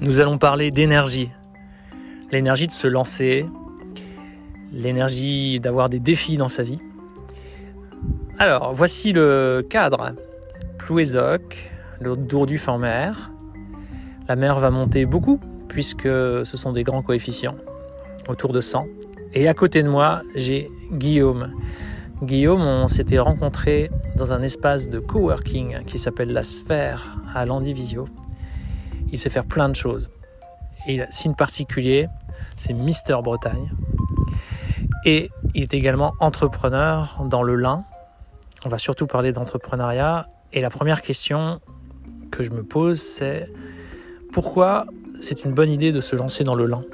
Nous allons parler d'énergie. L'énergie de se lancer, l'énergie d'avoir des défis dans sa vie. Alors, voici le cadre. Plouézoc, le Dourduf en mer. La mer va monter beaucoup, puisque ce sont des grands coefficients, autour de 100. Et à côté de moi, j'ai Guillaume. Guillaume, on s'était rencontré dans un espace de coworking qui s'appelle La Sphère à Landivisio. Il sait faire plein de choses. Il a signe particulier, c'est Mister Bretagne. Et il est également entrepreneur dans le lin. On va surtout parler d'entrepreneuriat. Et la première question que je me pose, c'est pourquoi c'est une bonne idée de se lancer dans le lin?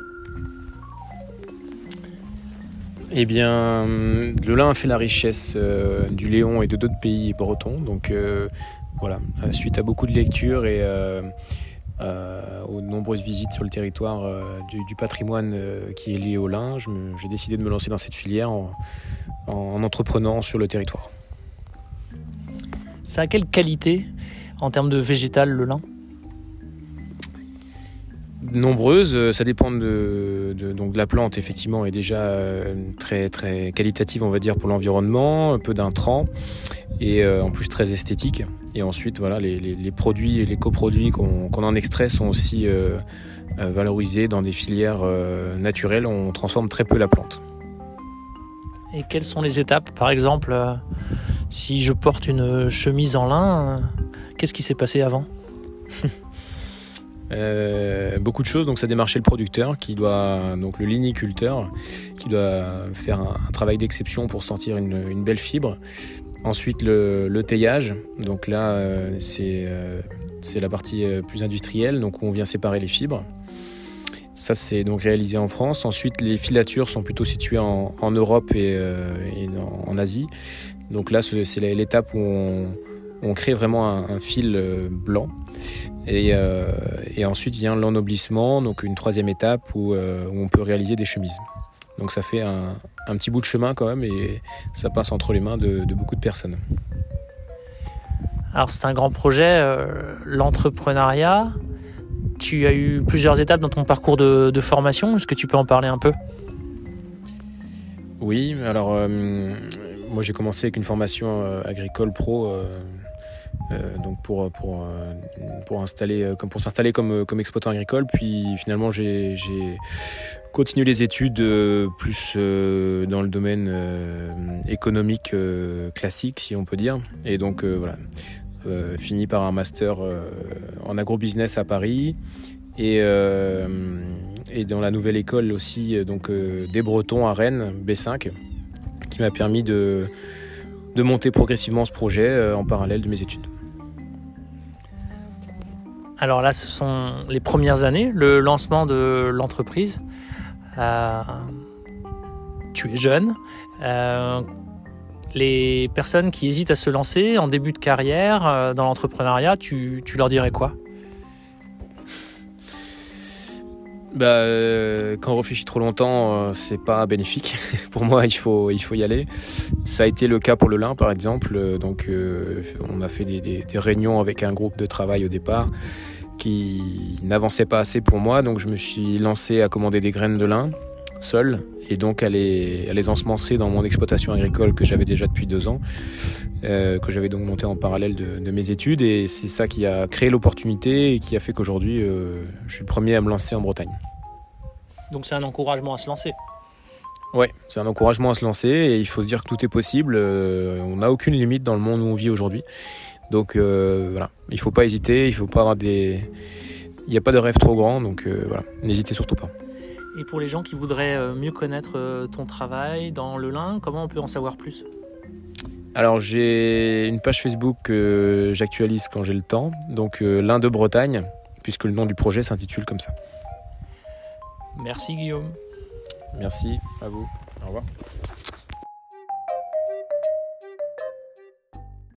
Eh bien, le lin a fait la richesse euh, du Léon et de d'autres pays bretons. Donc euh, voilà, suite à beaucoup de lectures et euh, aux nombreuses visites sur le territoire du, patrimoine qui est lié au lin, j'ai décidé de me lancer dans cette filière en, en entreprenant sur le territoire. Ça a quelle qualité en termes de végétal le lin? Nombreuses. Euh, ça dépend de, donc de la plante, effectivement, est déjà euh, très, très qualitative, on va dire, pour l'environnement, peu d'intrants et euh, en plus très esthétique. Et ensuite, voilà, les, produits et les coproduits qu'on en extrait sont aussi valorisés dans des filières naturelles. On transforme très peu la plante. Et quelles sont les étapes? Par exemple, si je porte une chemise en lin, qu'est-ce qui s'est passé avant? Euh, beaucoup de choses. Donc ça démarchait le producteur qui doit, donc le liniculteur, qui doit faire un, travail d'exception pour sortir une, belle fibre. Ensuite le, teillage. Donc là euh, c'est euh, c'est la partie plus industrielle, donc où on vient séparer les fibres. Ça c'est donc réalisé en France. Ensuite les filatures sont plutôt situées en, Europe et, en, Asie. Donc là c'est l'étape où on, crée vraiment un fil blanc euh, et, ensuite vient l'ennoblissement, donc une troisième étape où, euh, on peut réaliser des chemises. Donc ça fait un, petit bout de chemin quand même et ça passe entre les mains de, beaucoup de personnes. Alors c'est un grand projet, euh, l'entrepreneuriat. Tu as eu plusieurs étapes dans ton parcours de, de formation. Est-ce que tu peux en parler un peu? Oui, alors moi j'ai commencé avec une formation agricole pro euh, donc pour, pour, euh, pour, installer, euh, comme pour s'installer comme, comme exploitant agricole. Puis finalement, j'ai continué les études plus dans le domaine économique classique, si on peut dire. Et donc voilà, fini par un master en agrobusiness à Paris. Et, et dans la nouvelle école aussi, donc des Bretons à Rennes, B5, qui m'a permis de, de monter progressivement ce projet en parallèle de mes études. Alors là, ce sont les premières années, le lancement de l'entreprise. Euh, tu es jeune. Euh, les personnes qui hésitent à se lancer en début de carrière euh, dans l'entrepreneuriat, tu, leur dirais quoi? Bah, quand on réfléchit trop longtemps, c'est pas bénéfique. pour moi, il faut, il faut y aller. Ça a été le cas pour le lin, par exemple. Donc, on a fait des, réunions avec un groupe de travail au départ qui n'avançait pas assez pour moi, donc je me suis lancé à commander des graines de lin seul et donc à les, à les ensemencer dans mon exploitation agricole que j'avais déjà depuis deux ans, euh, que j'avais donc monté en parallèle de, mes études et c'est ça qui a créé l'opportunité et qui a fait qu'aujourd'hui euh, je suis le premier à me lancer en Bretagne. Donc c'est un encouragement à se lancer Ouais, c'est un encouragement à se lancer et il faut se dire que tout est possible. Euh, on n'a aucune limite dans le monde où on vit aujourd'hui. Donc voilà, il faut pas hésiter, il faut pas avoir des, il n'y a pas de rêve trop grand, donc voilà, n'hésitez surtout pas. Et pour les gens qui voudraient mieux connaître ton travail dans le lin, comment on peut en savoir plus? Alors j'ai une page Facebook que j'actualise quand j'ai le temps, donc l'Inde de Bretagne, puisque le nom du projet s'intitule comme ça. Merci Guillaume. Merci à vous. Au revoir.